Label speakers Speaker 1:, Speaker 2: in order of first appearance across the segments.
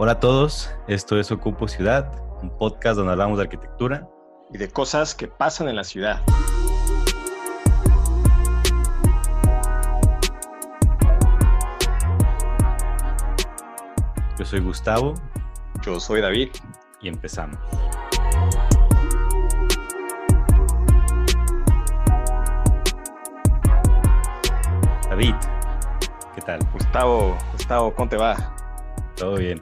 Speaker 1: Hola a todos, esto es Ocupo Ciudad, un podcast donde hablamos de arquitectura
Speaker 2: y de cosas que pasan en la ciudad.
Speaker 1: Yo soy Gustavo.
Speaker 2: Yo soy David.
Speaker 1: Y empezamos. David, ¿qué tal?
Speaker 2: Gustavo, Gustavo, ¿cómo te va?
Speaker 1: Todo bien.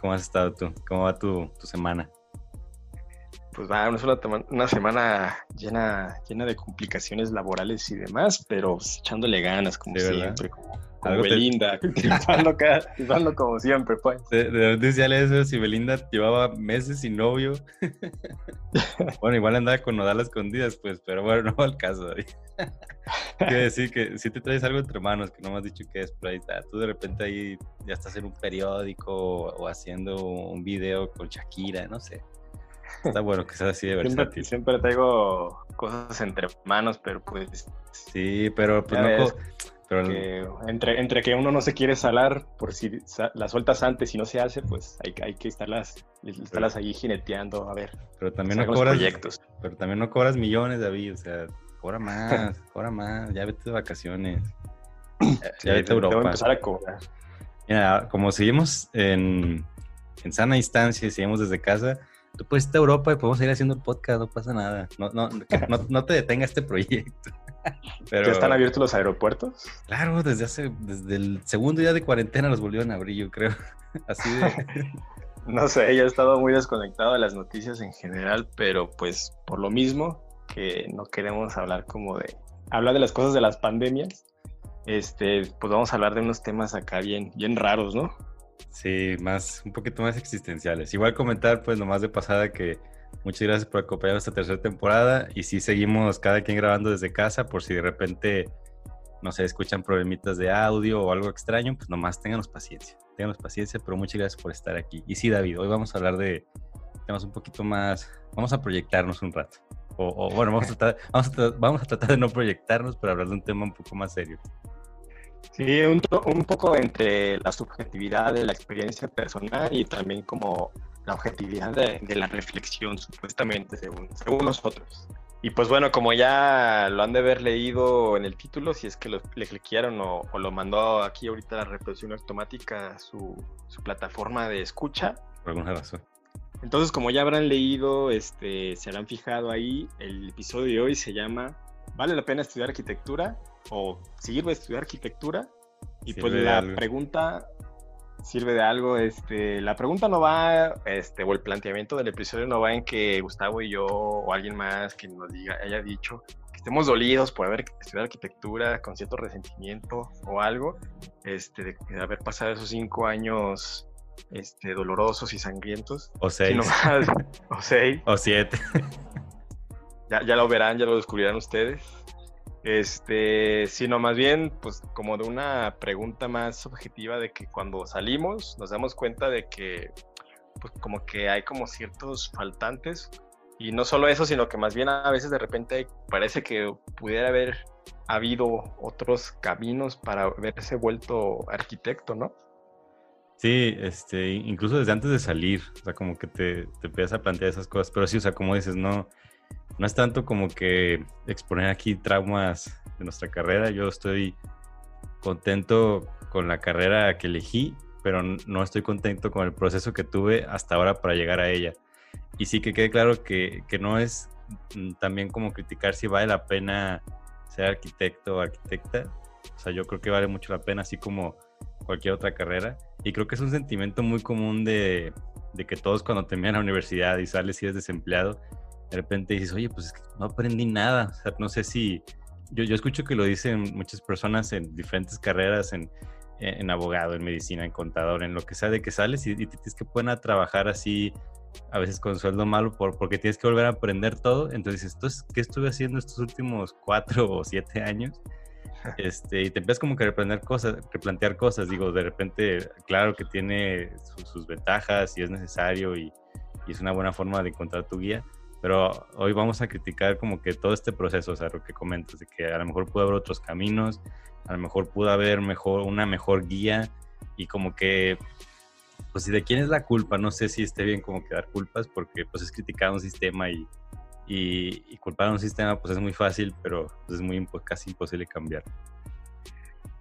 Speaker 1: ¿Cómo has, estado tú? ¿Cómo va tu, semana?
Speaker 2: Pues va, una, una semana llena, llena de complicaciones laborales y demás, pero pues, echándole ganas, como siempre, como, Belinda, te... como siempre, pues.
Speaker 1: ¿De, de sale eso? Si Belinda llevaba meses sin novio. bueno, igual andaba con nodal escondidas, pues, pero bueno, no va al caso. Quiero decir que si te traes algo entre manos, que no me has dicho que es, pero ahí tú de repente ahí ya estás en un periódico o, haciendo un video con Shakira, no sé. Está bueno que sea así de
Speaker 2: versátil. Siempre, tengo cosas entre manos, pero pues...
Speaker 1: Sí, pero pues no...
Speaker 2: Pero entre, entre que uno no se quiere salar, por si las sueltas antes y no se hace, pues hay, hay que estarlas, estarlas ahí jineteando, a ver.
Speaker 1: Pero también no cobras... Proyectos. Pero también no cobras millones, David, o sea, cobra más, cobra más, ya vete de vacaciones. Ya, vete a Europa.
Speaker 2: Empezar a cobrar.
Speaker 1: Mira, como seguimos en, en sana instancia y seguimos desde casa, tú puedes irte a Europa y podemos ir haciendo el podcast, no pasa nada. No, no, no, no te detenga este proyecto.
Speaker 2: Pero, ¿Ya están abiertos los aeropuertos?
Speaker 1: Claro, desde hace, desde el segundo día de cuarentena los volvieron a abrir, yo creo. Así de.
Speaker 2: no sé, ya he estado muy desconectado de las noticias en general, pero pues por lo mismo que no queremos hablar como de. hablar de las cosas de las pandemias. Este, pues vamos a hablar de unos temas acá bien, bien raros, ¿no?
Speaker 1: Sí, más, un poquito más existenciales. Igual comentar, pues, nomás de pasada que muchas gracias por acompañarnos esta tercera temporada. Y sí, seguimos cada quien grabando desde casa, por si de repente, no sé, escuchan problemitas de audio o algo extraño, pues nomás ténganos paciencia. Ténganos paciencia, pero muchas gracias por estar aquí. Y sí, David, hoy vamos a hablar de temas un poquito más, vamos a proyectarnos un rato. O, bueno, vamos a, tratar, vamos a tratar de no proyectarnos, pero hablar de un tema un poco más serio.
Speaker 2: Sí, un, un, poco entre la subjetividad de la experiencia personal y también como la objetividad de, la reflexión, supuestamente, según, según nosotros. Y pues bueno, como ya lo han de haber leído en el título, si es que lo, le cliquearon o, lo mandó aquí ahorita la reproducción automática su, su plataforma de escucha.
Speaker 1: Por alguna razón.
Speaker 2: Entonces, como ya habrán leído, este, se habrán fijado ahí, el episodio de hoy se llama ¿Vale la pena estudiar arquitectura? o sirve estudiar arquitectura. Y pues la pregunta sirve de algo. Este, la pregunta no va, este, o el planteamiento del episodio no va en que Gustavo y yo o alguien más que nos diga, haya dicho que estemos dolidos por haber estudiado arquitectura con cierto resentimiento o algo, este, de, haber pasado esos cinco años este, dolorosos y sangrientos.
Speaker 1: O seis.
Speaker 2: o seis.
Speaker 1: O siete.
Speaker 2: Ya, ya lo verán, ya lo descubrirán ustedes. Este, sino más bien, pues como de una pregunta más objetiva de que cuando salimos nos damos cuenta de que, pues como que hay como ciertos faltantes y no solo eso, sino que más bien a veces de repente parece que pudiera haber habido otros caminos para verse vuelto arquitecto, ¿no?
Speaker 1: Sí, este, incluso desde antes de salir, o sea, como que te, te empiezas a plantear esas cosas, pero sí, o sea, como dices, no, no es tanto como que exponer aquí traumas de nuestra carrera. Yo estoy contento con la carrera que elegí, pero no estoy contento con el proceso que tuve hasta ahora para llegar a ella. Y sí que quede claro que, no es mm, también como criticar si vale la pena ser arquitecto o arquitecta. O sea, yo creo que vale mucho la pena, así como cualquier otra carrera. Y creo que es un sentimiento muy común de, de que todos cuando terminan la universidad y sales y eres desempleado, de repente dices, oye, pues no aprendí nada. O sea, no sé si. Yo, yo escucho que lo dicen muchas personas en diferentes carreras, en, en abogado, en medicina, en contador, en lo que sea, de que sales y, tienes que poner a trabajar así, a veces con sueldo malo, por, porque tienes que volver a aprender todo. Entonces, dices, ¿qué estuve haciendo estos últimos cuatro o siete años? Este, y te empiezas como que a reprender cosas, replantear cosas. Digo, de repente, claro que tiene sus, ventajas y es necesario y, y, es una buena forma de encontrar tu guía pero hoy vamos a criticar como que todo este proceso, o sea, lo que comentas, de que a lo mejor pudo haber otros caminos, a lo mejor pudo haber mejor, una mejor guía y como que pues si de quién es la culpa, no sé si esté bien como que dar culpas, porque pues es criticar un sistema y, y, culpar a un sistema pues es muy fácil, pero pues, es muy casi imposible cambiar.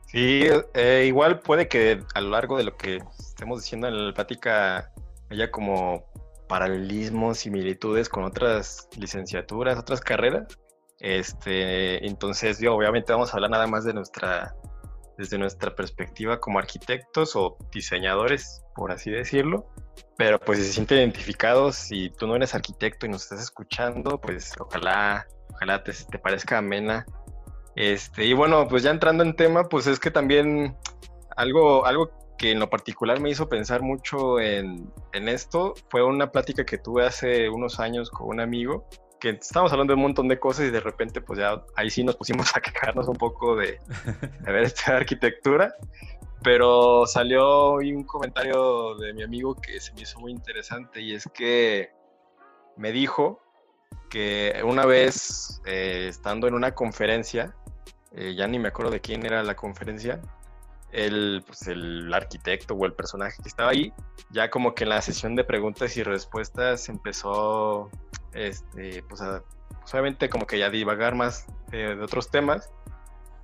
Speaker 2: Sí, eh, igual puede que a lo largo de lo que estemos diciendo en la plática haya como paralelismos, similitudes con otras licenciaturas, otras carreras. Este, entonces, yo obviamente vamos a hablar nada más de nuestra, desde nuestra perspectiva como arquitectos o diseñadores, por así decirlo. Pero pues si se sienten identificados, si tú no eres arquitecto y nos estás escuchando, pues ojalá, ojalá te, te parezca amena. Este, y bueno, pues ya entrando en tema, pues es que también algo, algo que en lo particular me hizo pensar mucho en, esto fue una plática que tuve hace unos años con un amigo que estábamos hablando de un montón de cosas y de repente pues ya ahí sí nos pusimos a quejarnos un poco de, de ver esta arquitectura, pero salió un comentario de mi amigo que se me hizo muy interesante y es que me dijo que una vez eh, estando en una conferencia, eh, ya ni me acuerdo de quién era la conferencia, el, pues, el arquitecto o el personaje que estaba ahí, ya como que en la sesión de preguntas y respuestas empezó, este, pues, a, pues, obviamente como que ya divagar más de otros temas.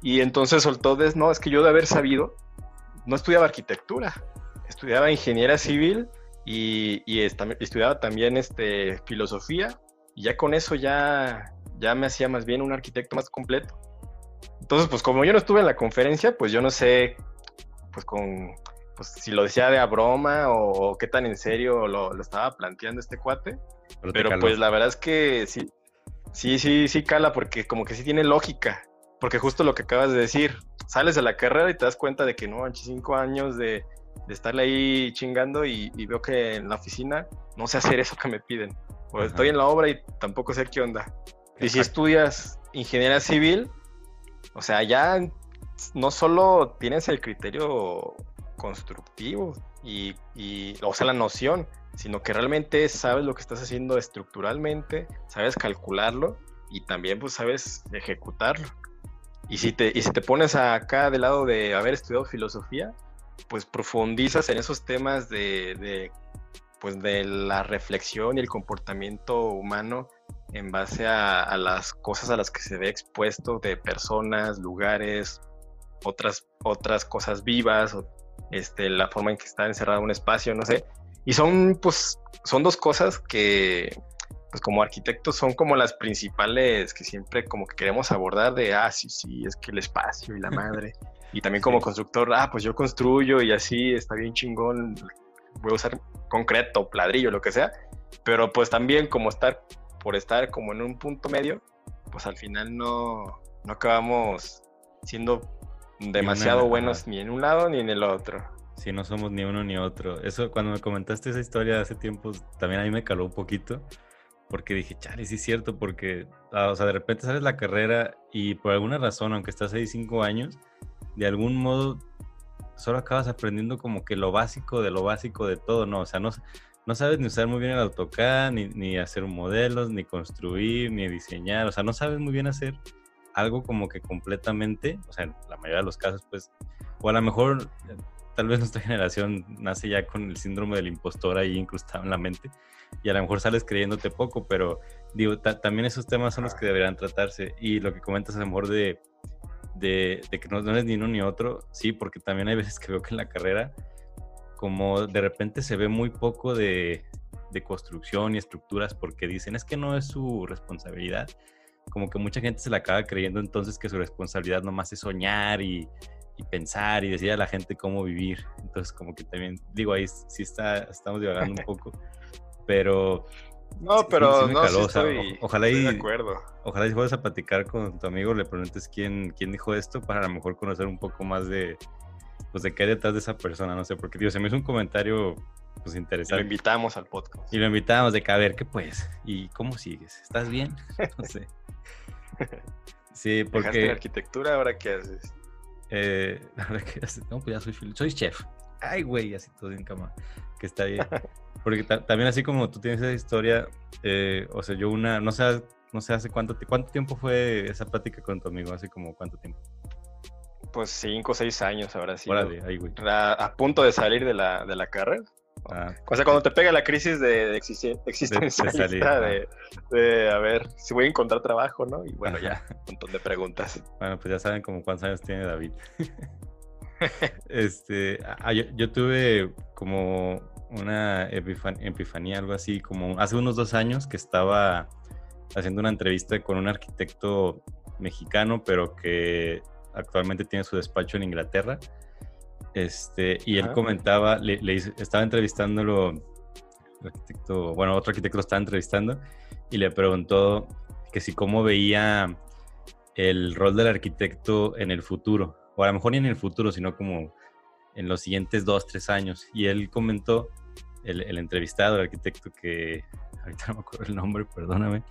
Speaker 2: Y entonces soltó, de, no, es que yo de haber sabido, no estudiaba arquitectura, estudiaba ingeniería civil y, y estudiaba también este, filosofía. Y ya con eso ya, ya me hacía más bien un arquitecto más completo. Entonces, pues como yo no estuve en la conferencia, pues yo no sé pues con, pues si lo decía de a broma o, qué tan en serio lo, estaba planteando este cuate. Pero, pues la verdad es que sí, sí, sí, sí cala porque como que sí tiene lógica. Porque justo lo que acabas de decir, sales de la carrera y te das cuenta de que no, cinco años de, de estarle ahí chingando y, veo que en la oficina no sé hacer eso que me piden. O estoy en la obra y tampoco sé qué onda. Y si estudias ingeniería civil, o sea, ya no solo tienes el criterio constructivo y, o sea, la noción, sino que realmente sabes lo que estás haciendo estructuralmente, sabes calcularlo y también pues sabes ejecutarlo. Y si te, y si te pones acá del lado de haber estudiado filosofía, pues profundizas en esos temas de, de, pues de la reflexión y el comportamiento humano en base a, a, las cosas a las que se ve expuesto de personas, lugares, otras, otras cosas vivas, o este, la forma en que está encerrado un espacio, no sé. Y son, pues, son dos cosas que, pues, como arquitectos son como las principales que siempre como que queremos abordar de, ah, sí, sí, es que el espacio y la madre. Y también como constructor, ah, pues yo construyo y así está bien chingón, voy a usar concreto, ladrillo, lo que sea. Pero pues también como estar, por estar como en un punto medio, pues al final no, no acabamos siendo demasiado buenos ni en un lado ni en el otro.
Speaker 1: Sí, no somos ni uno ni otro. Eso, cuando me comentaste esa historia hace tiempo, también a mí me caló un poquito, porque dije, chale, sí es cierto, porque, ah, o sea, de repente sales la carrera y por alguna razón, aunque estás ahí cinco años, de algún modo solo acabas aprendiendo como que lo básico de lo básico de todo, ¿no? O sea, no, no sabes ni usar muy bien el AutoCAD, ni, ni hacer modelos, ni construir, ni diseñar, o sea, no sabes muy bien hacer algo como que completamente, o sea, en la mayoría de los casos, pues, o a lo mejor tal vez nuestra generación nace ya con el síndrome del impostor ahí incrustado en la mente y a lo mejor sales creyéndote poco, pero digo, también esos temas son los que deberían tratarse y lo que comentas a lo mejor de, de, que no, no, eres ni uno ni otro, sí, porque también hay veces que veo que en la carrera como de repente se ve muy poco de, de construcción y estructuras porque dicen es que no es su responsabilidad como que mucha gente se la acaba creyendo entonces que su responsabilidad nomás es soñar y, pensar y decir a la gente cómo vivir. Entonces, como que también, digo, ahí sí está, estamos divagando un poco, pero...
Speaker 2: No, pero no, ojalá
Speaker 1: y, de acuerdo. Ojalá y puedas a platicar con tu amigo, le preguntes quién, quién dijo esto para a lo mejor conocer un poco más de, pues de qué hay detrás de esa persona, no sé, porque digo, se me hizo un comentario pues interesante.
Speaker 2: lo invitamos al podcast.
Speaker 1: Y lo invitamos de que a ver, ¿qué pues? ¿Y cómo sigues? ¿Estás bien? No sé.
Speaker 2: Sí, porque... ¿Dejaste arquitectura? ¿Ahora qué haces?
Speaker 1: Eh, ¿Ahora qué haces? No, pues ya soy, soy chef. Ay, güey, así todo en cama. Que está bien. Porque también así como tú tienes esa historia, eh, o sea, yo una, no sé, no sé hace cuánto, cuánto tiempo fue esa plática con tu amigo, hace como cuánto tiempo.
Speaker 2: Pues cinco o seis años ahora sí. A, a, punto de salir de la, de la carrera. Ah. O sea, cuando te pega la crisis de, existencialista, de, de, a ver si voy a encontrar trabajo, ¿no? Y bueno, ya, un montón de preguntas.
Speaker 1: Bueno, pues ya saben como cuántos años tiene David. este, ah, yo, tuve como una epifanía, algo así, como hace unos dos años que estaba haciendo una entrevista con un arquitecto mexicano, pero que actualmente tiene su despacho en Inglaterra. Este, y él comentaba, le, estaba entrevistándolo, el arquitecto, bueno, otro arquitecto lo estaba entrevistando y le preguntó que si cómo veía el rol del arquitecto en el futuro, o a lo mejor ni en el futuro, sino como en los siguientes dos, tres años. Y él comentó, el, el entrevistado, el arquitecto que, ahorita no me acuerdo el nombre, perdóname,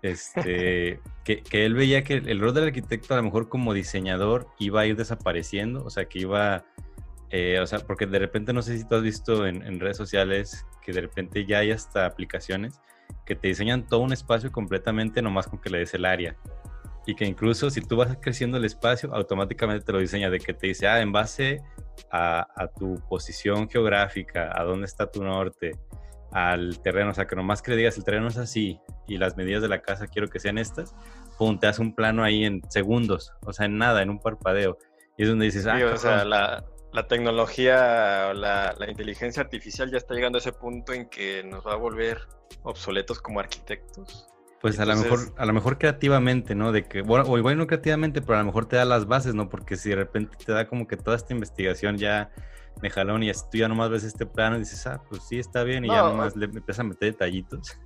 Speaker 1: este, que, que, él veía que el rol del arquitecto a lo mejor como diseñador iba a ir desapareciendo, o sea, que iba eh, o sea, porque de repente no sé si tú has visto en, redes sociales que de repente ya hay hasta aplicaciones que te diseñan todo un espacio completamente nomás con que le des el área. Y que incluso si tú vas creciendo el espacio, automáticamente te lo diseña de que te dice, ah, en base a, a tu posición geográfica, a dónde está tu norte, al terreno, o sea, que nomás que le digas el terreno es así y las medidas de la casa quiero que sean estas, pum, te hace un plano ahí en segundos, o sea, en nada, en un parpadeo. Y es donde dices, ah,
Speaker 2: o sea, la, la tecnología o la, inteligencia artificial ya está llegando a ese punto en que nos va a volver obsoletos como arquitectos.
Speaker 1: Pues a lo mejor, a lo mejor creativamente, ¿no? De que, bueno, o igual no creativamente, pero a lo mejor te da las bases, ¿no? Porque si de repente te da como que toda esta investigación ya de jalón y tú ya nomás ves este plano y dices, ah, pues sí, está bien, y ya nomás le empiezas a meter detallitos.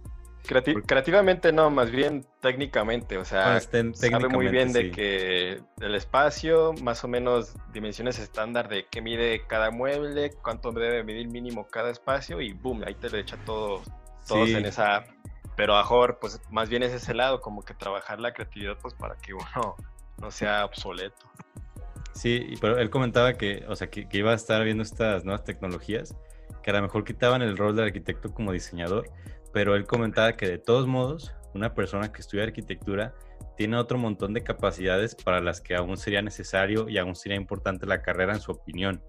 Speaker 2: Creativamente no, más bien técnicamente, o sea, sabe muy bien de que el espacio, más o menos dimensiones estándar de qué mide cada mueble, cuánto debe medir mínimo cada espacio y boom, ahí te lo echa todo, todos en esa app. Pero mejor, pues más bien es ese lado, como que trabajar la creatividad pues para que uno no sea obsoleto.
Speaker 1: Sí, pero él comentaba que, o sea, que, que iba a estar viendo estas nuevas tecnologías que a lo mejor quitaban el rol del arquitecto como diseñador, pero él comentaba que de todos modos, una persona que estudia arquitectura tiene otro montón de capacidades para las que aún sería necesario y aún sería importante la carrera en su opinión.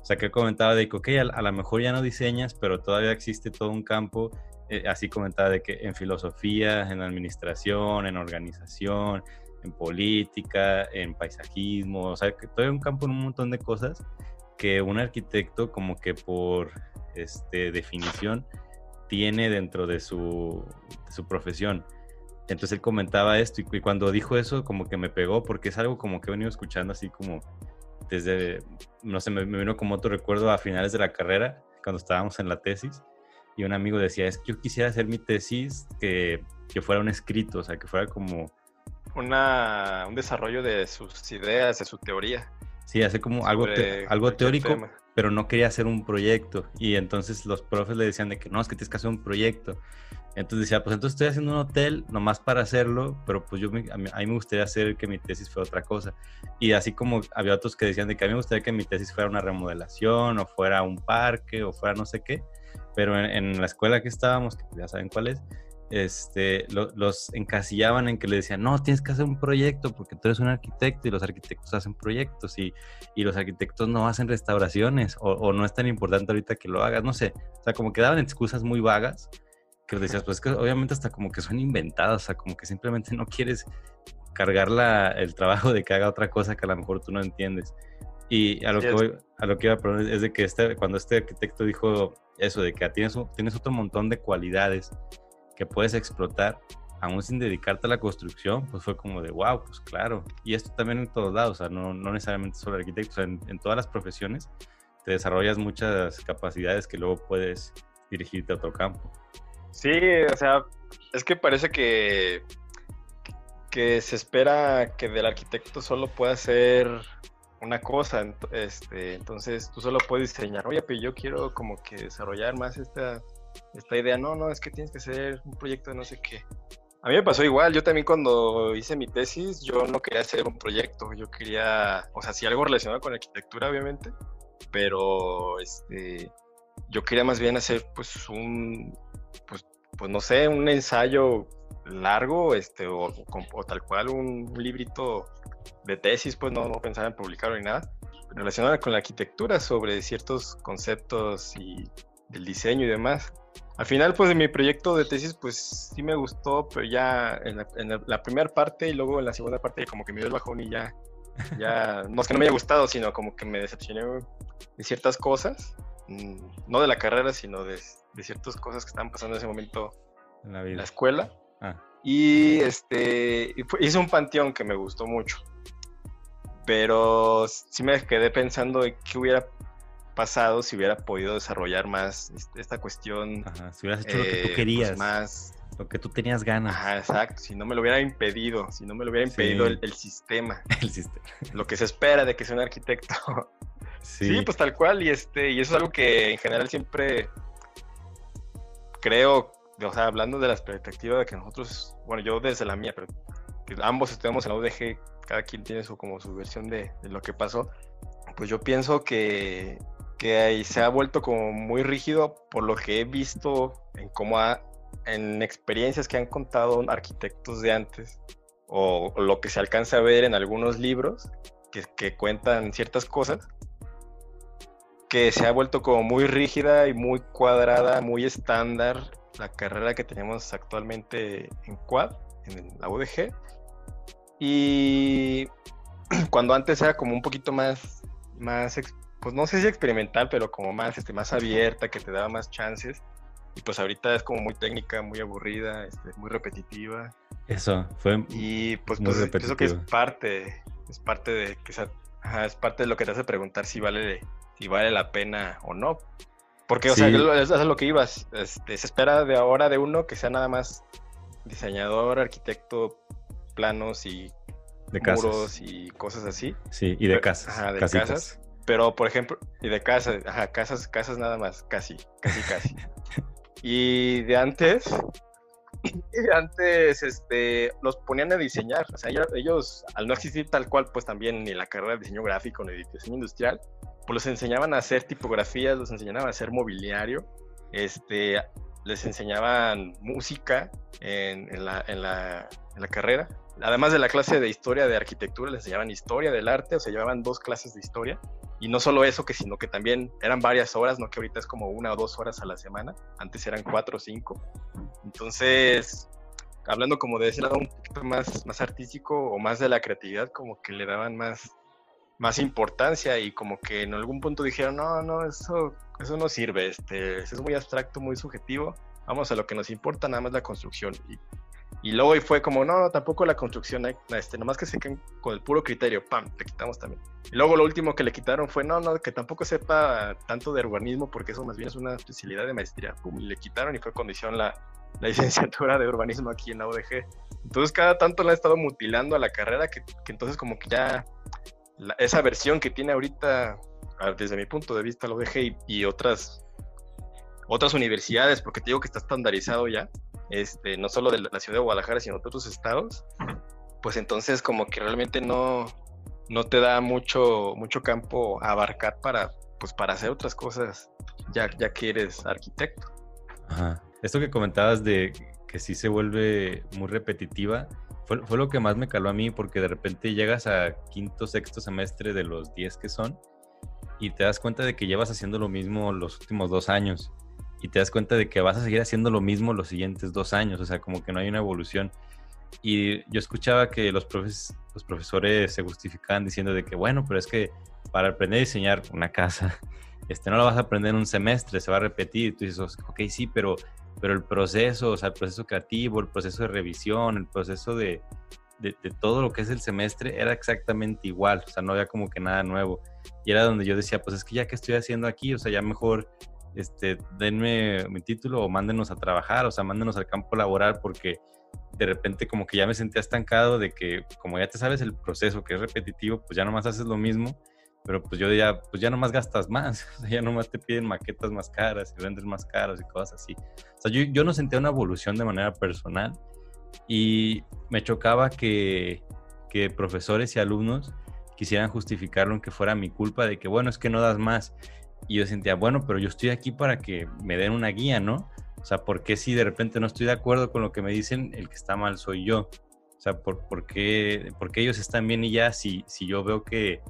Speaker 1: O sea, que él comentaba de que, ok, a, lo mejor ya no diseñas, pero todavía existe todo un campo, eh, así comentaba de que en filosofía, en administración, en organización, en política, en paisajismo, o sea, que todavía un campo en un montón de cosas que un arquitecto como que por este, definición tiene dentro de su, su profesión. Entonces él comentaba esto y, cuando dijo eso como que me pegó porque es algo como que he venido escuchando así como desde, no sé, me, vino como otro recuerdo a finales de la carrera, cuando estábamos en la tesis y un amigo decía, es que yo quisiera hacer mi tesis que, que fuera un escrito, o sea, que fuera como...
Speaker 2: Una, un desarrollo de sus ideas, de su teoría.
Speaker 1: Sí, hace como algo, algo teórico, pero no quería hacer un proyecto. Y entonces los profes le decían de que no, es que tienes que hacer un proyecto. Entonces decía, pues entonces estoy haciendo un hotel nomás para hacerlo, pero pues yo a, mí, me gustaría hacer que mi tesis fuera otra cosa. Y así como había otros que decían de que a mí me gustaría que mi tesis fuera una remodelación o fuera un parque o fuera no sé qué. Pero en, en la escuela que estábamos, que ya saben cuál es, este, los encasillaban en que le decían, no, tienes que hacer un proyecto porque tú eres un arquitecto y los arquitectos hacen proyectos y, y los arquitectos no hacen restauraciones o, no es tan importante ahorita que lo hagas, no sé, o sea, como que daban excusas muy vagas que decías, pues que obviamente hasta como que son inventadas, o sea, como que simplemente no quieres cargar la, el trabajo de que haga otra cosa que a lo mejor tú no entiendes. Y a lo, que, a lo que iba a poner es de que este, cuando este arquitecto dijo eso, de que tienes, tienes otro montón de cualidades que puedes explotar aún sin dedicarte a la construcción, pues fue como de, wow, pues claro. Y esto también en todos lados, o sea, no, no necesariamente solo arquitectos, en, todas las profesiones te desarrollas muchas capacidades que luego puedes dirigirte a otro campo.
Speaker 2: Sí, o sea, es que parece que, que se espera que del arquitecto solo pueda hacer una cosa, este, entonces tú solo puedes diseñar, oye, pero yo quiero como que desarrollar más esta esta idea, no, no, es que tienes que hacer un proyecto de no sé qué. A mí me pasó igual, yo también cuando hice mi tesis, yo no quería hacer un proyecto, yo quería, o sea, sí algo relacionado con arquitectura, obviamente, pero este, yo quería más bien hacer pues un, pues, pues no sé, un ensayo largo, este, o, tal cual un, librito de tesis, pues no, no pensaba en publicarlo ni nada, relacionado con la arquitectura sobre ciertos conceptos y del diseño y demás. Al final, pues, de mi proyecto de tesis, pues, sí me gustó, pero ya en la, primera parte y luego en la segunda parte como que me dio el bajón y ya, ya, no es que no me haya gustado, sino como que me decepcioné de ciertas cosas, mm, no de la carrera, sino de, ciertas cosas que estaban pasando en ese momento en la, la escuela. Ah. Y este, hice un panteón que me gustó mucho, pero sí me quedé pensando en qué hubiera pasado si hubiera podido desarrollar más esta cuestión.
Speaker 1: si hubieras hecho lo que tú eh, pues, querías. más. Lo que tú tenías ganas.
Speaker 2: Ajá, exacto. Si no me lo hubiera impedido, si no me lo hubiera impedido el, sistema.
Speaker 1: El sistema.
Speaker 2: Lo que se espera de que sea un arquitecto. Sí. pues tal cual. Y este, y eso es algo que en general siempre creo, o sea, hablando de la perspectiva de que nosotros, bueno, yo desde la mía, pero que ambos estudiamos en la UDG, cada quien tiene su como su versión de, de lo que pasó. Pues yo pienso que que se ha vuelto como muy rígido por lo que he visto en cómo en experiencias que han contado arquitectos de antes o, lo que se alcanza a ver en algunos libros que, que, cuentan ciertas cosas que se ha vuelto como muy rígida y muy cuadrada, muy estándar la carrera que tenemos actualmente en Quad, en la UDG. Y cuando antes era como un poquito más, más pues no sé si experimental, pero como más, este, más abierta, que te daba más chances. Y pues ahorita es como muy técnica, muy aburrida, este, muy repetitiva.
Speaker 1: Eso, fue
Speaker 2: Y pues, muy pues pienso que es parte, es parte de que es parte de lo que te hace preguntar si vale, si vale la pena o no. Porque, o sea, eso es lo que ibas. Este, se espera de ahora de uno que sea nada más diseñador, arquitecto, planos y de muros y cosas así.
Speaker 1: Sí, y de casas.
Speaker 2: Ajá, de casas. Pero, por ejemplo, y de casa, ajá, casas, casas nada más, casi, casi, casi. y de antes, de antes, este, los ponían a diseñar. O sea, ellos, al no existir tal cual, pues también ni la carrera de diseño gráfico ni de diseño industrial, pues los enseñaban a hacer tipografías, los enseñaban a hacer mobiliario, este, les enseñaban música en, la, en, la, en la carrera. Además de la clase de historia de arquitectura, les enseñaban historia del arte, o sea, llevaban dos clases de historia y no solo eso, que sino que también eran varias horas, no que ahorita es como una o dos horas a la semana, antes eran cuatro o cinco. Entonces, hablando como de ese lado un poquito más, más artístico o más de la creatividad, como que le daban más, más importancia y como que en algún punto dijeron, no, no, eso, eso no sirve, este, es muy abstracto, muy subjetivo, vamos a lo que nos importa, nada más la construcción. Y luego fue como, no, tampoco la construcción, eh, este, nomás que se queden con el puro criterio, pam, le quitamos también. Y luego lo último que le quitaron fue, no, no, que tampoco sepa tanto de urbanismo, porque eso más bien es una especialidad de maestría. Pum, y le quitaron y fue condición la, la licenciatura de urbanismo aquí en la UDG. Entonces cada tanto la ha estado mutilando a la carrera, que, que entonces como que ya esa versión que tiene ahorita, desde mi punto de vista, la UDG y, y otras, otras universidades, porque te digo que está estandarizado ya, este, no solo de la ciudad de Guadalajara, sino de otros estados, pues entonces como que realmente no, no te da mucho, mucho campo a abarcar para, pues para hacer otras cosas, ya, ya que eres arquitecto.
Speaker 1: Ajá. Esto que comentabas de que sí se vuelve muy repetitiva, fue, fue, lo que más me caló a mí, porque de repente llegas a quinto, sexto semestre de los 10 que son, y te das cuenta de que llevas haciendo lo mismo los últimos dos años y te das cuenta de que vas a seguir haciendo lo mismo los siguientes dos años, o sea, como que no hay una evolución. Y yo escuchaba que los, profes, los profesores se justificaban diciendo de que, bueno, pero es que para aprender a diseñar una casa, este, no la vas a aprender en un semestre, se va a repetir. Tú dices, ok, sí, pero, pero el proceso, o sea, el proceso creativo, el proceso de revisión, el proceso de, de, de, todo lo que es el semestre era exactamente igual, o sea, no había como que nada nuevo. Y era donde yo decía, pues es que ya que estoy haciendo aquí, o sea, ya mejor este, denme mi título o mándenos a trabajar, o sea, mándenos al campo laboral porque de repente como que ya me sentía estancado de que como ya te sabes el proceso que es repetitivo, pues ya nomás haces lo mismo, pero pues yo ya, pues ya nomás gastas más, o sea, ya nomás te piden maquetas más caras y vendes más caros y cosas así. O sea, yo, yo no sentía una evolución de manera personal y me chocaba que, que profesores y alumnos quisieran justificarlo en que fuera mi culpa de que, bueno, es que no das más. Y yo sentía, bueno, pero yo estoy aquí para que me den una guía, ¿no? O sea, ¿por qué si de repente no estoy de acuerdo con lo que me dicen, el que está mal soy yo? O sea, ¿por, por, qué, por qué, ellos están bien y ya si, si yo veo que,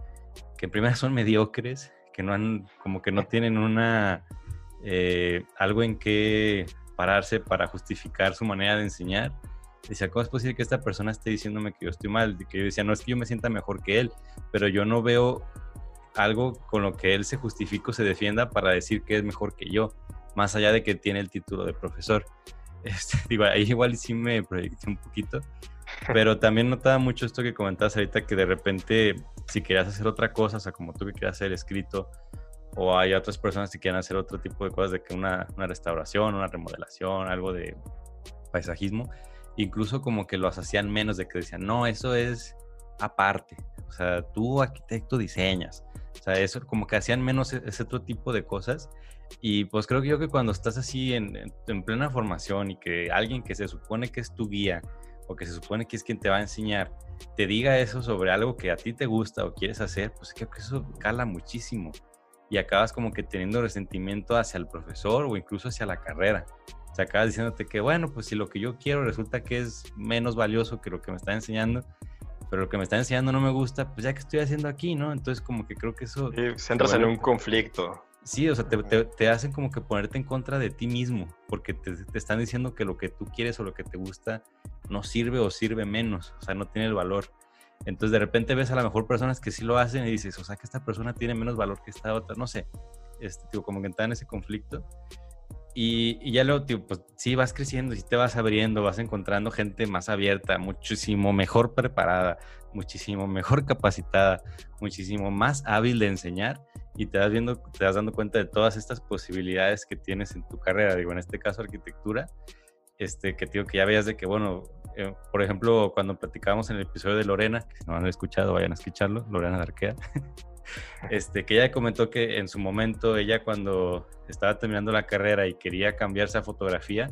Speaker 1: que en son mediocres, que no han, como que no tienen una, eh, algo en que pararse para justificar su manera de enseñar. Decía, ¿cómo es posible que esta persona esté diciéndome que yo estoy mal? Que yo decía, no es que yo me sienta mejor que él, pero yo no veo algo con lo que él se justifique o se defienda para decir que es mejor que yo, más allá de que tiene el título de profesor. Este, digo, ahí igual sí me proyecté un poquito, pero también notaba mucho esto que comentabas ahorita, que de repente si querías hacer otra cosa, o sea, como tú que querías hacer escrito, o hay otras personas que quieren hacer otro tipo de cosas, de que una, una restauración, una remodelación, algo de paisajismo, incluso como que los hacían menos de que decían, no, eso es aparte, o sea, tú arquitecto diseñas, o sea, eso como que hacían menos e, ese otro tipo de cosas. Y pues creo que yo que cuando estás así en, en plena formación y que alguien que se supone que es tu guía o que se supone que es quien te va a enseñar, te diga eso sobre algo que a ti te gusta o quieres hacer, pues creo que eso cala muchísimo y acabas como que teniendo resentimiento hacia el profesor o incluso hacia la carrera. O sea, acabas diciéndote que, bueno, pues si lo que yo quiero resulta que es menos valioso que lo que me está enseñando, pero lo que me está enseñando no me gusta, pues ya que estoy haciendo aquí, ¿no? Entonces como que creo que eso...
Speaker 2: Sí, se entras en un conflicto.
Speaker 1: Sí, o sea, te, hacen como que ponerte en contra de ti mismo, porque te, te, están diciendo que lo que tú quieres o lo que te gusta no sirve o sirve menos, o sea, no tiene el valor. Entonces de repente ves a la mejor personas que sí lo hacen y dices, o sea, que esta persona tiene menos valor que esta otra, no sé, este, tipo, como que está en ese conflicto. Y, ya luego, tío, pues sí, vas creciendo, sí te vas abriendo, vas encontrando gente más abierta, muchísimo mejor preparada, muchísimo mejor capacitada, muchísimo más hábil de enseñar y te vas viendo, te vas dando cuenta de todas estas posibilidades que tienes en tu carrera, digo, en este caso arquitectura, este, que digo que ya veías de que, bueno, eh, por ejemplo, cuando platicábamos en el episodio de Lorena, que si no han escuchado, vayan a escucharlo, Lorena Darquea, este, que ella comentó que en su momento, ella cuando estaba terminando la carrera y quería cambiarse a fotografía,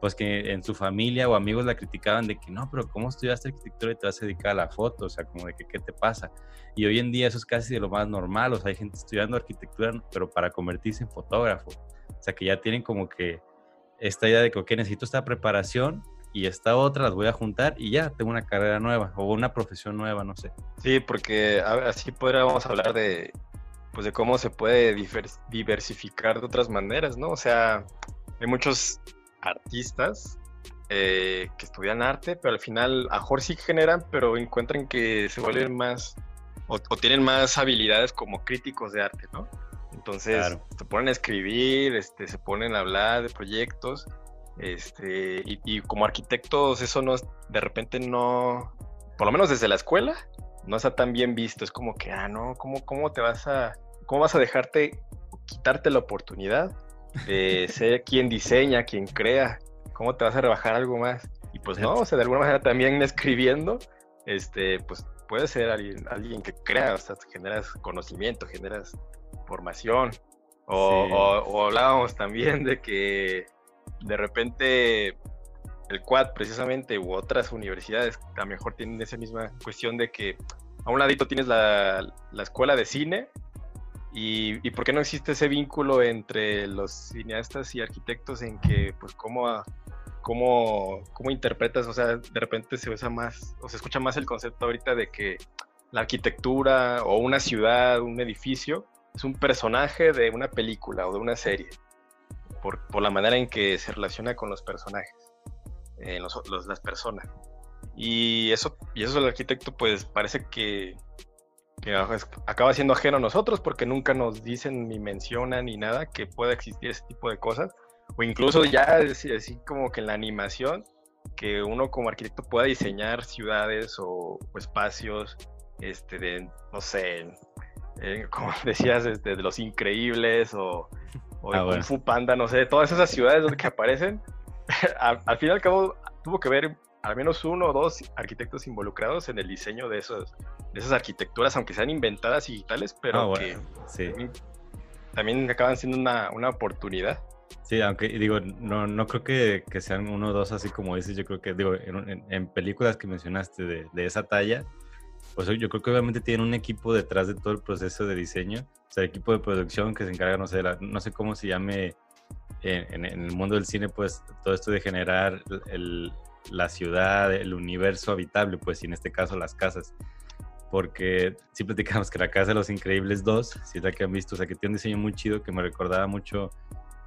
Speaker 1: pues que en su familia o amigos la criticaban de que no, pero ¿cómo estudiaste arquitectura y te vas a dedicar a la foto? O sea, como de que qué te pasa. Y hoy en día eso es casi de lo más normal, o sea, hay gente estudiando arquitectura, pero para convertirse en fotógrafo. O sea, que ya tienen como que esta idea de que, ok, necesito esta preparación y esta otra las voy a juntar y ya tengo una carrera nueva o una profesión nueva, no sé.
Speaker 2: Sí, porque así podríamos hablar de, pues de cómo se puede diversificar de otras maneras, ¿no? O sea, hay muchos artistas eh, que estudian arte, pero al final a mejor sí generan, pero encuentran que se vuelven más o, tienen más habilidades como críticos de arte, ¿no? Entonces se ponen a escribir, este, se ponen a hablar de proyectos este, y, como arquitectos eso no, de repente no, por lo menos desde la escuela, no está tan bien visto. Es como que, ah, no, ¿cómo, cómo te vas a, cómo vas a dejarte, quitarte la oportunidad de ser quien diseña, quien crea? ¿Cómo te vas a rebajar algo más? Y pues no, o sea, de alguna manera también escribiendo, este, pues puede ser alguien, alguien que crea, o sea, generas conocimiento, generas formación. o hablábamos también de que de repente el Quad precisamente u otras universidades a lo mejor tienen esa misma cuestión de que a un ladito tienes la, escuela de cine y, y, por qué no existe ese vínculo entre los cineastas y arquitectos en que pues cómo, cómo, cómo interpretas, o sea, de repente se usa más o se escucha más el concepto ahorita de que la arquitectura o una ciudad, un edificio es un personaje de una película o de una serie por, la manera en que se relaciona con los personajes, eh, las personas. Y eso, y eso el arquitecto pues parece que, acaba siendo ajeno a nosotros porque nunca nos dicen ni mencionan ni nada que pueda existir ese tipo de cosas. O incluso ya así, como que en la animación, que uno como arquitecto pueda diseñar ciudades o, espacios, este, no sé, como decías, este, de los increíbles o o ah, de Kung Fu Panda, no sé, todas esas ciudades donde que aparecen, al, fin y al cabo tuvo que ver al menos uno o dos arquitectos involucrados en el diseño de, esos, de esas arquitecturas, aunque sean inventadas y digitales, pero ah, que también, acaban siendo una, una, oportunidad.
Speaker 1: Sí, aunque digo, no, no creo que, que, sean uno o dos así como dices, yo creo que digo, en, en películas que mencionaste de, de esa talla, pues yo creo que obviamente tienen un equipo detrás de todo el proceso de diseño, o sea, equipo de producción que se encarga, no sé, no sé cómo se llame en, el mundo del cine, pues todo esto de generar la ciudad, el universo habitable, pues y en este caso las casas. Porque sí platicamos que la Casa de los Increíbles 2, si es la que han visto, o sea, que tiene un diseño muy chido que me recordaba mucho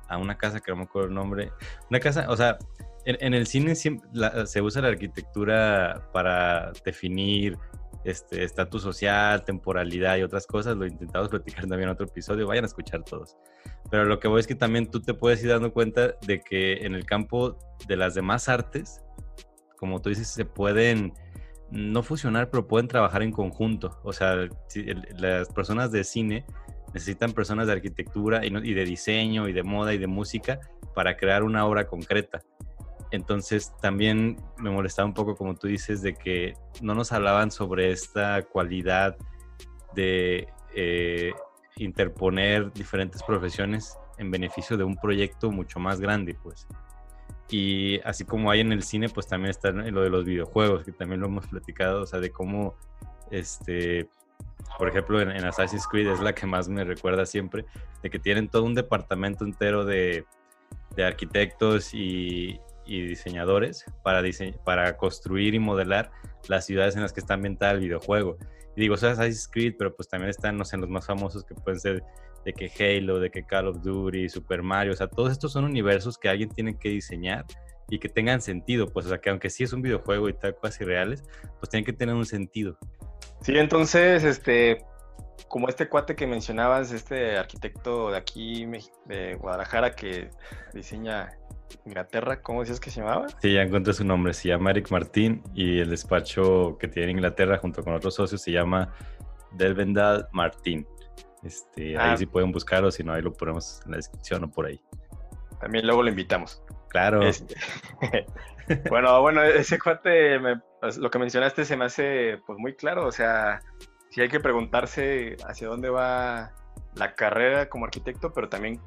Speaker 1: a una casa que no me acuerdo el nombre. Una casa, o sea, en, el cine se usa la arquitectura para definir este estatus social, temporalidad y otras cosas. Lo intentamos platicar también en otro episodio. Vayan a escuchar todos. Pero lo que voy es que también tú te puedes ir dando cuenta de que en el campo de las demás artes, como tú dices, se pueden no fusionar, pero pueden trabajar en conjunto. O sea, las personas de cine necesitan personas de arquitectura y, de diseño y de moda y de música para crear una obra concreta. Entonces también me molestaba un poco, como tú dices, de que no nos hablaban sobre esta cualidad de eh, interponer diferentes profesiones en beneficio de un proyecto mucho más grande, pues. Y así como hay en el cine, pues también está en lo de los videojuegos, que también lo hemos platicado, o sea, de cómo, este, por ejemplo, en, Assassin's Creed es la que más me recuerda siempre, de que tienen todo un departamento entero de, de arquitectos y, y, diseñadores para, para construir y modelar las ciudades en las que está ambientada el videojuego. Digo, eso es Assassin's Creed, pero pues también están, no sé, los más famosos que pueden ser de que Halo, de que Call of Duty, Super Mario, o sea, todos estos son universos que alguien tiene que diseñar y que tengan sentido, pues, o sea, que aunque sí es un videojuego y tal, casi reales, pues tienen que tener un sentido.
Speaker 2: Sí, entonces, este, como este cuate que mencionabas, este arquitecto de aquí, de Guadalajara, que diseña Inglaterra, ¿cómo decías que se llamaba?
Speaker 1: Sí, ya encontré su nombre, se llama Eric Martín y el despacho que tiene en Inglaterra junto con otros socios se llama Delvendal Martín. Este, ahí ah. sí pueden buscarlo, si no, ahí lo ponemos en la descripción o por ahí.
Speaker 2: También luego lo invitamos.
Speaker 1: Claro.
Speaker 2: Este, bueno, bueno, ese cuate, pues, lo que mencionaste se me hace pues muy claro, o sea, sí hay que preguntarse hacia dónde va la carrera como arquitecto, pero también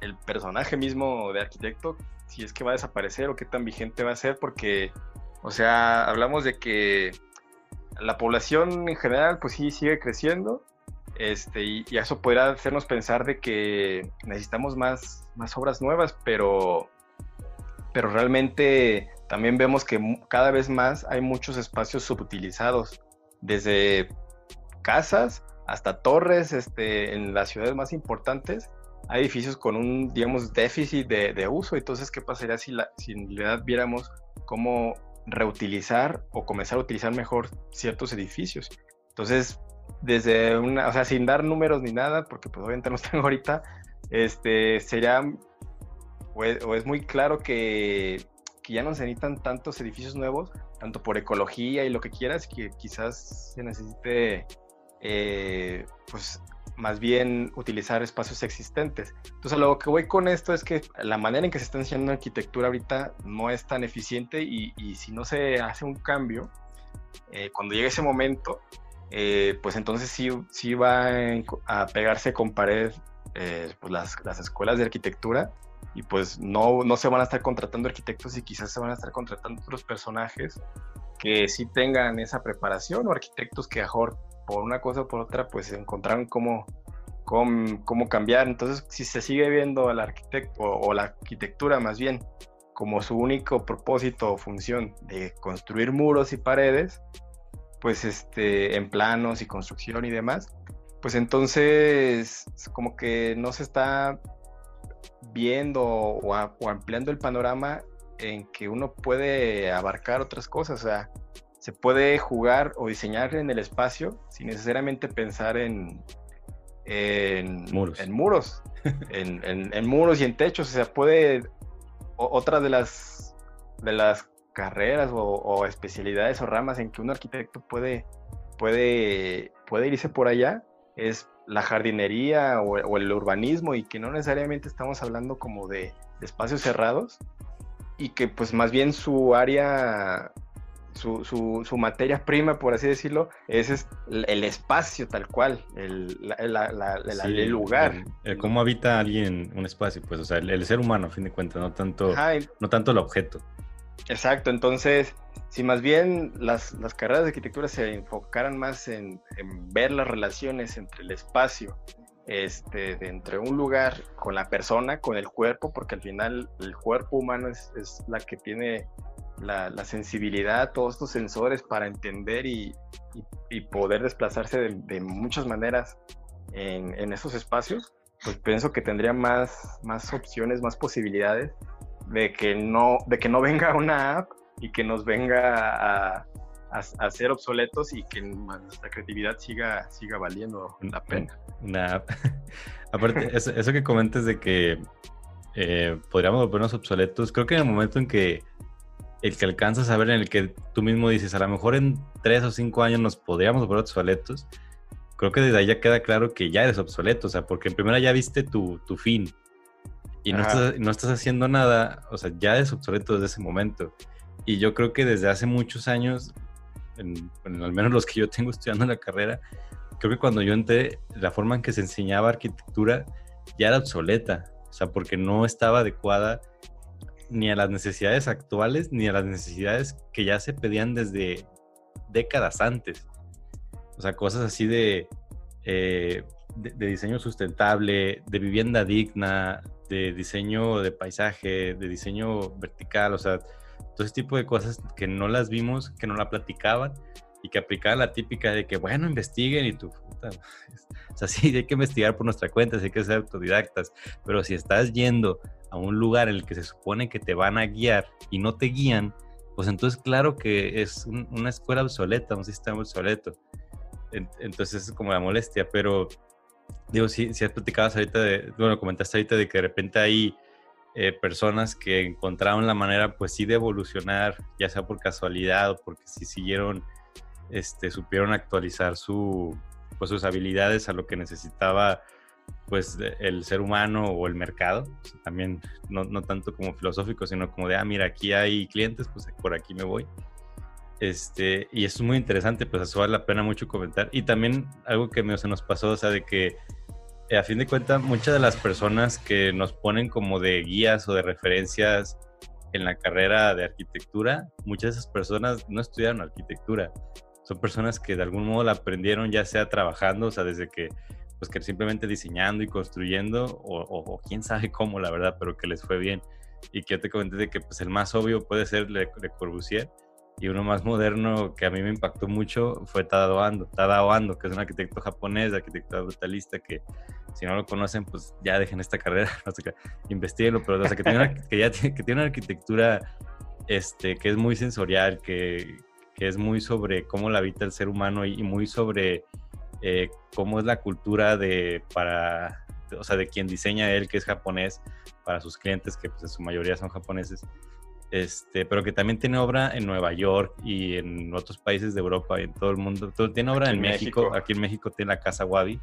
Speaker 2: el personaje mismo de arquitecto, si es que va a desaparecer o qué tan vigente va a ser, porque, o sea, hablamos de que la población en general, pues sí, sigue creciendo, este, y, eso podría hacernos pensar de que necesitamos más, más obras nuevas, pero, pero realmente también vemos que cada vez más hay muchos espacios subutilizados, desde casas hasta torres este, en las ciudades más importantes. Hay edificios con un, digamos, déficit de, uso. Entonces, ¿qué pasaría si, la, si en realidad viéramos cómo reutilizar o comenzar a utilizar mejor ciertos edificios? Entonces, desde una, o sea, sin dar números ni nada, porque pues obviamente no tengo ahorita, este, sería, o es, muy claro que, que, ya no se necesitan tantos edificios nuevos, tanto por ecología y lo que quieras, que quizás se necesite, eh, pues, más bien utilizar espacios existentes. Entonces, lo que voy con esto es que la manera en que se está enseñando arquitectura ahorita no es tan eficiente y, si no se hace un cambio, eh, cuando llegue ese momento, eh, pues entonces sí, sí va a pegarse con pared eh, pues las, las, escuelas de arquitectura y pues no, no se van a estar contratando arquitectos y quizás se van a estar contratando otros personajes que sí tengan esa preparación o arquitectos que mejor por una cosa o por otra pues encontraron cómo, cómo, cambiar. Entonces si se sigue viendo al arquitecto o la arquitectura más bien como su único propósito o función de construir muros y paredes, pues este, en planos y construcción y demás, pues entonces como que no se está viendo o, ampliando el panorama en que uno puede abarcar otras cosas, o sea, se puede jugar o diseñar en el espacio sin necesariamente pensar en, en
Speaker 1: muros,
Speaker 2: en, muros en, muros y en techos, o sea, puede, otra de las, de las carreras o, especialidades o ramas en que un arquitecto puede, puede, puede irse por allá es la jardinería o, el urbanismo y que no necesariamente estamos hablando como de, espacios cerrados y que pues más bien su área, su, su, materia prima, por así decirlo, es, el espacio tal cual, el, el lugar.
Speaker 1: cómo habita alguien un espacio, pues, o sea, el, ser humano, a fin de cuentas, no tanto, no tanto el objeto.
Speaker 2: Exacto, entonces, si más bien las, carreras de arquitectura se enfocaran más en, ver las relaciones entre el espacio, este, de entre un lugar con la persona, con el cuerpo, porque al final el cuerpo humano es, la que tiene la, sensibilidad, todos estos sensores para entender y, poder desplazarse de, muchas maneras en, esos espacios, pues pienso que tendría más, más opciones, más posibilidades de que no, de que no venga una app y que nos venga a, a, ser obsoletos y que nuestra creatividad siga, siga valiendo la pena.
Speaker 1: Una app. Aparte, eso, que comentes de que eh, podríamos volvernos obsoletos, creo que en el momento en que el que alcanzas a ver en el que tú mismo dices, a lo mejor en tres o cinco años nos podríamos volver obsoletos, creo que desde ahí ya queda claro que ya eres obsoleto, o sea, porque en primera ya viste tu, tu fin y no estás, no estás, haciendo nada, o sea, ya eres obsoleto desde ese momento. Y yo creo que desde hace muchos años, en, al menos los que yo tengo estudiando la carrera, creo que cuando yo entré, la forma en que se enseñaba arquitectura ya era obsoleta, o sea, porque no estaba adecuada ni a las necesidades actuales ni a las necesidades que ya se pedían desde décadas antes. O sea, cosas así de, eh, de, diseño sustentable, de vivienda digna, de diseño de paisaje, de diseño vertical, o sea, todo ese tipo de cosas que no las vimos, que no la platicaban y que aplicaban la típica de que, bueno, investiguen y tú, puta, o sea, sí, hay que investigar por nuestra cuenta, hay que ser autodidactas, pero si estás yendo a un lugar en el que se supone que te van a guiar y no te guían, pues entonces claro que es una escuela obsoleta, un sistema obsoleto. Entonces es como la molestia, pero digo, si, si has platicado ahorita de, bueno, comentaste ahorita de que de repente hay eh, personas que encontraron la manera, pues sí, de evolucionar, ya sea por casualidad o porque sí siguieron, este, supieron actualizar su, pues sus habilidades a lo que necesitaba pues el ser humano o el mercado, también no, no, tanto como filosófico, sino como de, ah, mira, aquí hay clientes, pues por aquí me voy. Este, y es muy interesante, pues eso vale la pena mucho comentar. Y también algo que me, se nos pasó, o sea, de que eh, a fin de cuentas muchas de las personas que nos ponen como de guías o de referencias en la carrera de arquitectura, muchas de esas personas no estudiaron arquitectura. Son personas que de algún modo la aprendieron ya sea trabajando, o sea, desde que, pues que simplemente diseñando y construyendo, o, o, quién sabe cómo, la verdad, pero que les fue bien. Y que yo te comenté de que pues el más obvio puede ser Le, Le Corbusier, y uno más moderno que a mí me impactó mucho fue Tadao Ando, Tadao Ando, que es un arquitecto japonés, arquitectura brutalista, que si no lo conocen, pues ya dejen esta carrera, no sé investiguenlo, pero que, tiene una, que, ya tiene, que tiene una arquitectura este, que es muy sensorial, que, que, es muy sobre cómo la habita el ser humano y, muy sobre eh, cómo es la cultura de, para, o sea, de quien diseña él, que es japonés, para sus clientes, que pues en su mayoría son japoneses este, pero que también tiene obra en Nueva York y en otros países de Europa y en todo el mundo. tiene obra en, México. aquí en México tiene la Casa Wabi,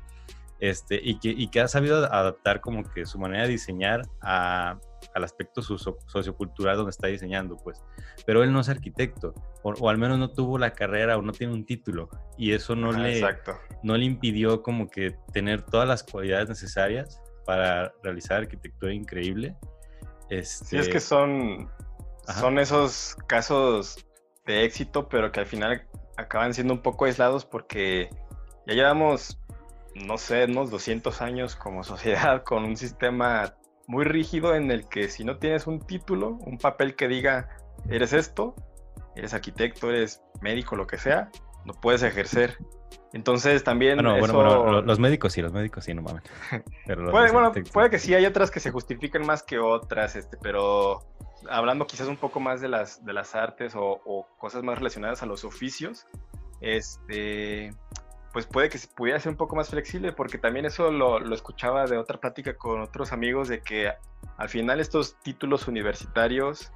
Speaker 1: este, y, que, y que ha sabido adaptar como que su manera de diseñar a, al aspecto sociocultural donde está diseñando, pues. Pero él no es arquitecto, o, al menos no tuvo la carrera o no tiene un título, y eso no, le, no le impidió como que tener todas las cualidades necesarias para realizar arquitectura increíble.
Speaker 2: Este... Sí, es que son, son esos casos de éxito, pero que al final acaban siendo un poco aislados porque ya llevamos, no sé, unos 200 años como sociedad con un sistema muy rígido en el que si no tienes un título, un papel que diga, eres esto, eres arquitecto, eres médico, lo que sea, no puedes ejercer. Entonces también.
Speaker 1: Bueno, bueno, los médicos sí, los médicos sí, no mames.
Speaker 2: puede, bueno, puede que sí, hay otras que se justifiquen más que otras, este, pero hablando quizás un poco más de las, de las artes o, cosas más relacionadas a los oficios, este, pues puede que se pudiera ser un poco más flexible, porque también eso lo, lo, escuchaba de otra plática con otros amigos, de que al final estos títulos universitarios,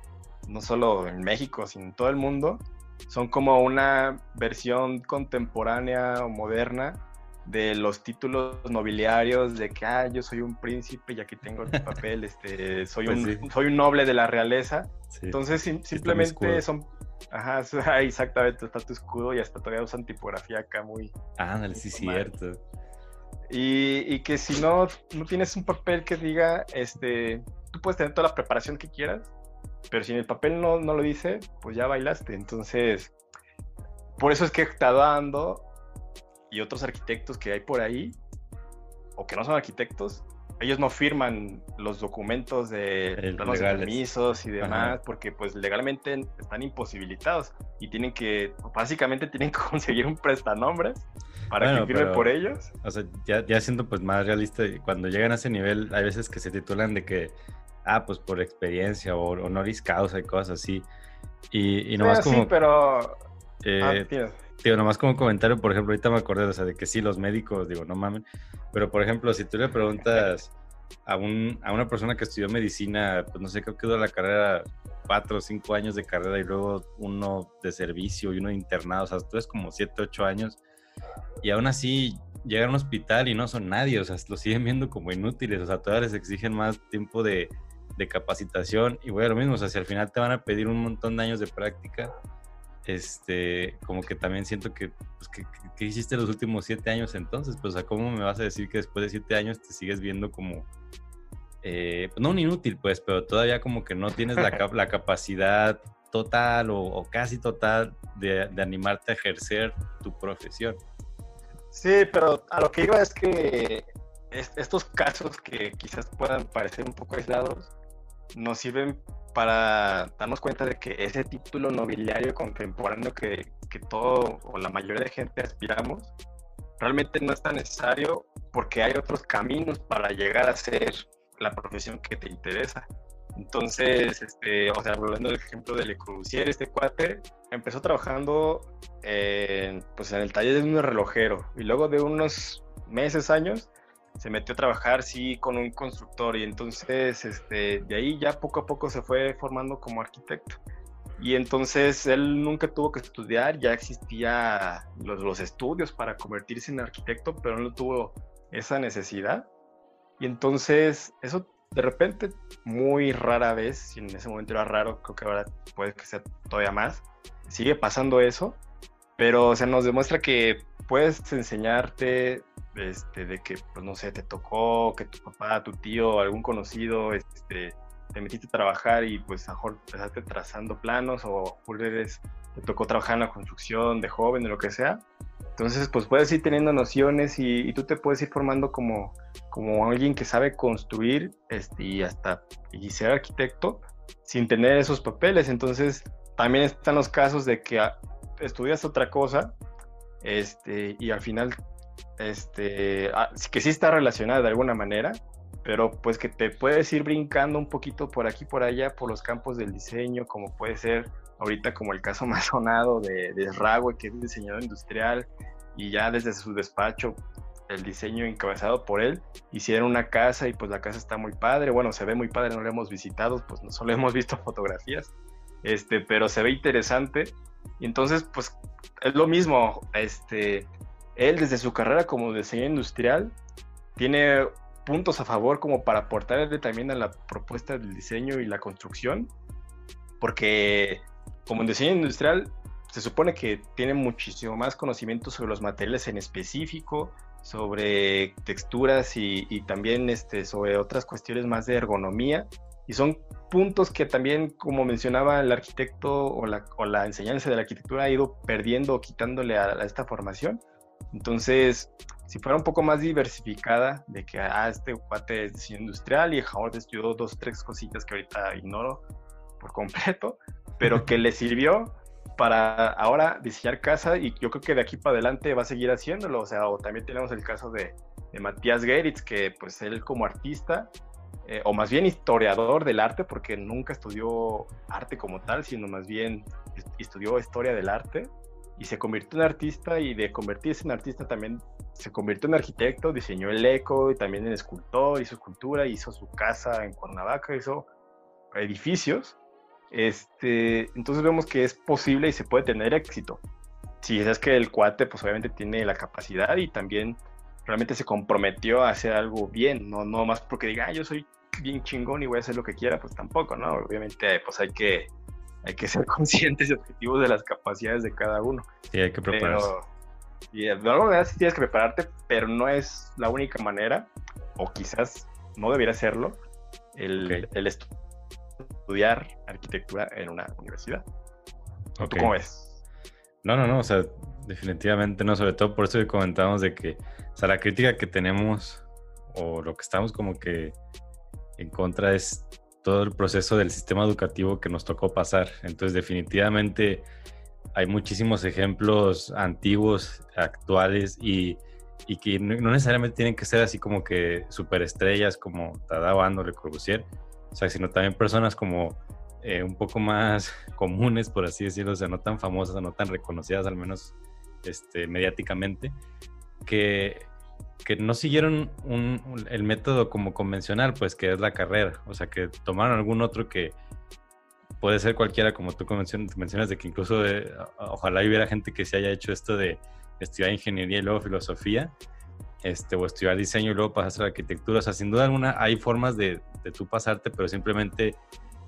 Speaker 2: no solo en México, sino en todo el mundo, son como una versión contemporánea o moderna de los títulos nobiliarios de que ah, yo soy un príncipe y aquí tengo el papel, este, soy, pues un, soy un noble de la realeza. Entonces simplemente son... Ajá, exactamente, está tu escudo y hasta todavía usan tipografía acá muy...
Speaker 1: Ah, sí, cierto.
Speaker 2: Y, y, que si no, no tienes un papel que diga, este, tú puedes tener toda la preparación que quieras, pero si en el papel no, no lo dice, pues ya bailaste. Entonces, por eso es que está dando y otros arquitectos que hay por ahí, o que no son arquitectos, ellos no firman los documentos de los permisos y demás, porque pues legalmente están imposibilitados y tienen que, básicamente tienen que conseguir un prestanombres para que firme por ellos.
Speaker 1: O sea, ya, ya siendo pues más realista, cuando llegan a ese nivel, hay veces que se titulan de que, ah, pues por experiencia o honoris causa y cosas así. Y, y nomás como...
Speaker 2: Sí, pero...
Speaker 1: Eh, ah, digo, nomás como comentario, por ejemplo, ahorita me acordé, o sea, de que sí, los médicos, digo, no mamen, pero por ejemplo, si tú le preguntas a, un, a una persona que estudió medicina, pues no sé, creo que duró la carrera cuatro o cinco años de carrera y luego uno de servicio y uno de internado, o sea, tú es como siete, ocho años, y aún así llegan a un hospital y no son nadie, o sea, lo siguen viendo como inútiles, o sea, todavía les exigen más tiempo de, de capacitación y bueno, lo mismo, o sea, si al final te van a pedir un montón de años de práctica, este, como que también siento que, pues, hiciste los últimos siete años entonces, pues, o sea, ¿cómo me vas a decir que después de siete años te sigues viendo como, eh, no un inútil, pues, pero todavía como que no tienes la, la capacidad total o, casi total de, de, animarte a ejercer tu profesión?
Speaker 2: Sí, pero a lo que iba es que estos casos que quizás puedan parecer un poco aislados, nos sirven para darnos cuenta de que ese título nobiliario contemporáneo que, que todo o la mayoría de gente aspiramos, realmente no es tan necesario porque hay otros caminos para llegar a ser la profesión que te interesa. Entonces, este, o sea, hablando del ejemplo de Le este cuate empezó trabajando en, pues en el taller de un relojero y luego de unos meses, años, se metió a trabajar, sí, con un constructor y entonces este, de ahí ya poco a poco se fue formando como arquitecto. Y entonces él nunca tuvo que estudiar, ya existía los, los estudios para convertirse en arquitecto, pero no tuvo esa necesidad. Y entonces eso de repente, muy rara vez, si en ese momento era raro, creo que ahora puede que sea todavía más, sigue pasando eso, pero se nos demuestra que puedes enseñarte este, de que, pues no sé, te tocó que tu papá, tu tío, algún conocido, este, te metiste a trabajar y pues a mejor empezaste trazando planos o eres, te tocó trabajar en la construcción de joven o lo que sea. Entonces, pues puedes ir teniendo nociones y, tú te puedes ir formando como, como alguien que sabe construir este, y hasta y ser arquitecto sin tener esos papeles. Entonces, también están los casos de que ah, estudias otra cosa este, y al final este, ah, que sí está relacionada de alguna manera, pero pues que te puedes ir brincando un poquito por aquí, por allá, por los campos del diseño, como puede ser ahorita como el caso más sonado de, de que es diseñador industrial, y ya desde su despacho, el diseño encabezado por él, hicieron una casa y pues la casa está muy padre, bueno, se ve muy padre, no la hemos visitado, pues no solo hemos visto fotografías, este, pero se ve interesante, y entonces pues es lo mismo, este, él desde su carrera como diseñador industrial tiene puntos a favor como para aportarle también a la propuesta del diseño y la construcción, porque como diseño industrial se supone que tiene muchísimo más conocimiento sobre los materiales en específico, sobre texturas y, también este, sobre otras cuestiones más de ergonomía. Y son puntos que también, como mencionaba el arquitecto o la, enseñanza de la arquitectura, ha ido perdiendo o quitándole a esta formación. Entonces, si fuera un poco más diversificada, de que ah, este cuate es diseño industrial y Howard estudió dos tres cositas que ahorita ignoro por completo, pero que le sirvió para ahora diseñar casa y yo creo que de aquí para adelante va a seguir haciéndolo. O sea, o también tenemos el caso de, de Matías Geritz, que pues él como artista, eh, o más bien historiador del arte, porque nunca estudió arte como tal, sino más bien estudió historia del arte, y se convirtió en artista y de convertirse en artista también se convirtió en arquitecto, diseñó el eco y también en escultor, hizo escultura, hizo su casa en Cuernavaca, hizo edificios. Este, entonces vemos que es posible y se puede tener éxito. Si es que el cuate, pues obviamente tiene la capacidad y también realmente se comprometió a hacer algo bien, no, no más porque diga, ah, yo soy bien chingón y voy a hacer lo que quiera, pues tampoco, ¿no? Obviamente, pues hay que hay que ser conscientes y objetivos de las capacidades de cada uno.
Speaker 1: Sí, hay que prepararse.
Speaker 2: y de alguna manera sí tienes que prepararte, pero no es la única manera, o quizás no debiera serlo, el, el estudiar arquitectura en una universidad. cómo ves?
Speaker 1: No, no, no, o sea, definitivamente no, sobre todo por eso que comentamos de que, o sea, la crítica que tenemos o lo que estamos como que en contra es todo el proceso del sistema educativo que nos tocó pasar. Entonces, definitivamente, hay muchísimos ejemplos antiguos, actuales y, y que no, necesariamente tienen que ser así como que superestrellas como Tadao Le Corbusier, o sea, sino también personas como eh, un poco más comunes, por así decirlo, o sea, no tan famosas, no tan reconocidas, al menos este, mediáticamente, que, que no siguieron un, el método como convencional, pues que es la carrera, o sea, que tomaron algún otro que puede ser cualquiera, como tú mencionas, de que incluso eh, ojalá hubiera gente que se haya hecho esto de estudiar ingeniería y luego filosofía, este, o estudiar diseño y luego pasarse a la arquitectura. O sea, sin duda alguna hay formas de, de tú pasarte, pero simplemente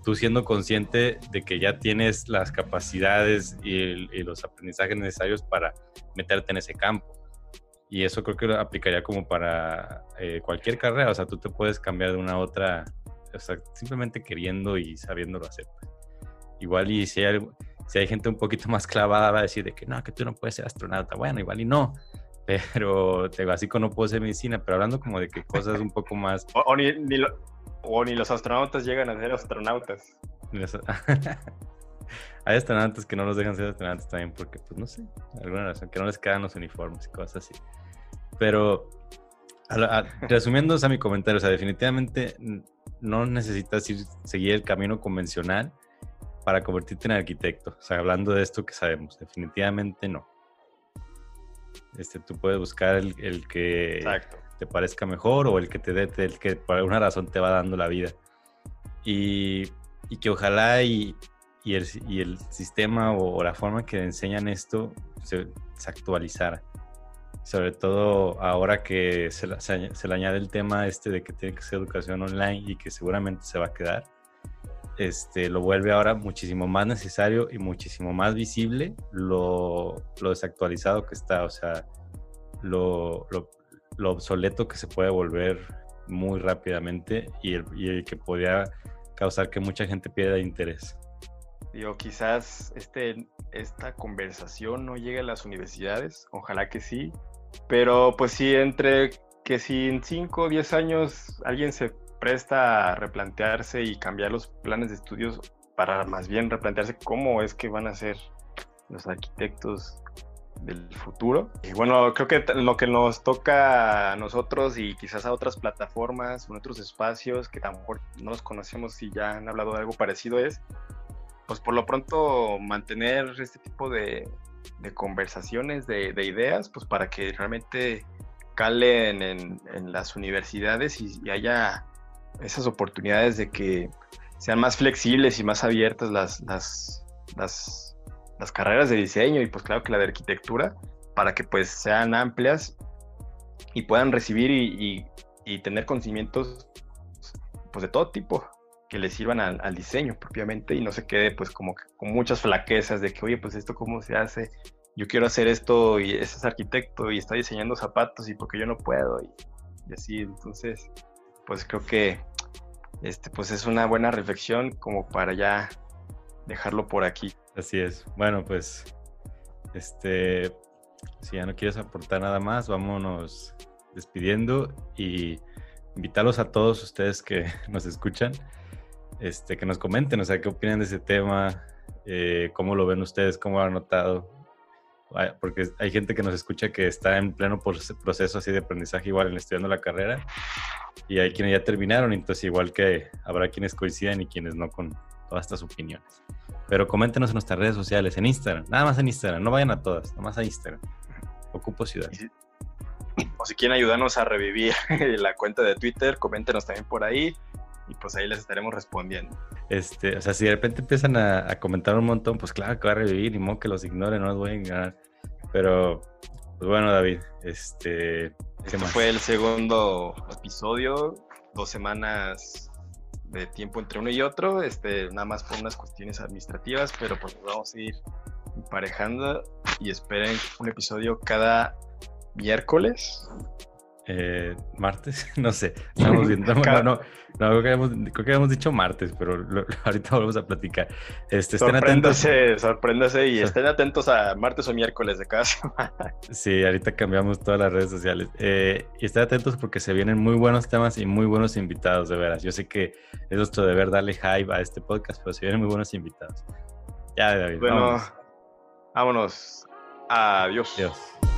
Speaker 1: tú siendo consciente de que ya tienes las capacidades y, los aprendizajes necesarios para meterte en ese campo. Y eso creo que lo aplicaría como para eh, cualquier carrera. O sea, tú te puedes cambiar de una a otra, o sea, simplemente queriendo y sabiéndolo hacer. Igual y si hay, si hay gente un poquito más clavada va a decir de que no, que tú no puedes ser astronauta. Bueno, igual y no. Pero te básico no puedo ser medicina, pero hablando como de que cosas un poco más...
Speaker 2: O, ni, ni los astronautas llegan a ser astronautas.
Speaker 1: hay astronautas que no los dejan ser astronautas también porque, pues no sé, alguna razón, que no les quedan los uniformes y cosas así. Pero, resumiendo a mi comentario, o sea, definitivamente no necesitas ir, seguir el camino convencional para convertirte en arquitecto. O sea, hablando de esto que sabemos, definitivamente no. Este, tú puedes buscar el, que te parezca mejor o el que te dé, el que por alguna razón te va dando la vida. Y, que ojalá y, el, sistema o, la forma que enseñan esto se, actualizara. Sobre todo ahora que se, se, le añade el tema este de que tiene que ser educación online y que seguramente se va a quedar este, lo vuelve ahora muchísimo más necesario y muchísimo más visible lo, desactualizado que está, o sea, lo, obsoleto que se puede volver muy rápidamente y el, que podría causar que mucha gente pierda interés.
Speaker 2: Digo, quizás este, esta conversación no llegue a las universidades, ojalá que sí, pero pues sí, entre que si en 5 o 10 años alguien se presta a replantearse y cambiar los planes de estudios para más bien replantearse cómo es que van a ser los arquitectos del futuro. Y bueno, creo que lo que nos toca a nosotros y quizás a otras plataformas, en otros espacios que tampoco no los conocemos y ya han hablado de algo parecido es, pues por lo pronto mantener este tipo de, conversaciones, de, ideas, pues para que realmente calen en, las universidades y haya esas oportunidades de que sean más flexibles y más abiertas las, carreras de diseño y pues claro que la de arquitectura, para que pues sean amplias y puedan recibir y, tener conocimientos pues de todo tipo que les sirvan al, diseño propiamente y no se quede pues como con muchas flaquezas de que oye pues esto cómo se hace yo quiero hacer esto y ese es arquitecto y está diseñando zapatos y porque yo no puedo y, y así entonces pues creo que este, pues es una buena reflexión como para ya dejarlo por aquí.
Speaker 1: Así es. Bueno, pues, este, si ya no quieres aportar nada más, vámonos despidiendo y invitarlos a todos ustedes que nos escuchan, este, que nos comenten, o sea, qué opinan de ese tema, eh, cómo lo ven ustedes, cómo han notado, porque hay gente que nos escucha que está en pleno proceso así de aprendizaje igual en estudiando la carrera y hay quienes ya terminaron, entonces igual que habrá quienes coinciden y quienes no con todas estas opiniones. Pero coméntenos en nuestras redes sociales, en Instagram, nada más en Instagram, no vayan a todas, nada más a Instagram. Ocupo Ciudad.
Speaker 2: O si quieren ayudarnos a revivir la cuenta de Twitter, coméntenos también por ahí pues ahí les estaremos respondiendo.
Speaker 1: Este, o sea, si de repente empiezan a, comentar un montón, pues claro que va a revivir, y modo que los ignoren, no los voy a ignorar. Pero, pues bueno, David, este.
Speaker 2: Este fue el segundo episodio, dos semanas de tiempo entre uno y otro, este, nada más por unas cuestiones administrativas, pero pues vamos a ir emparejando y esperen un episodio cada miércoles
Speaker 1: eh, martes, no sé, estamos viendo, no, no, no, creo, que habíamos, creo que habíamos dicho martes, pero ahorita volvemos a platicar.
Speaker 2: Este, estén sorpréndase, sorpréndase y estén atentos a martes o miércoles de cada semana.
Speaker 1: Sí, ahorita cambiamos todas las redes sociales. Eh, y estén atentos porque se vienen muy buenos temas y muy buenos invitados, de veras. Yo sé que es nuestro deber darle hype a este podcast, pero se vienen muy buenos invitados. Ya, David,
Speaker 2: Bueno, Vámonos. Adiós.
Speaker 1: Adiós.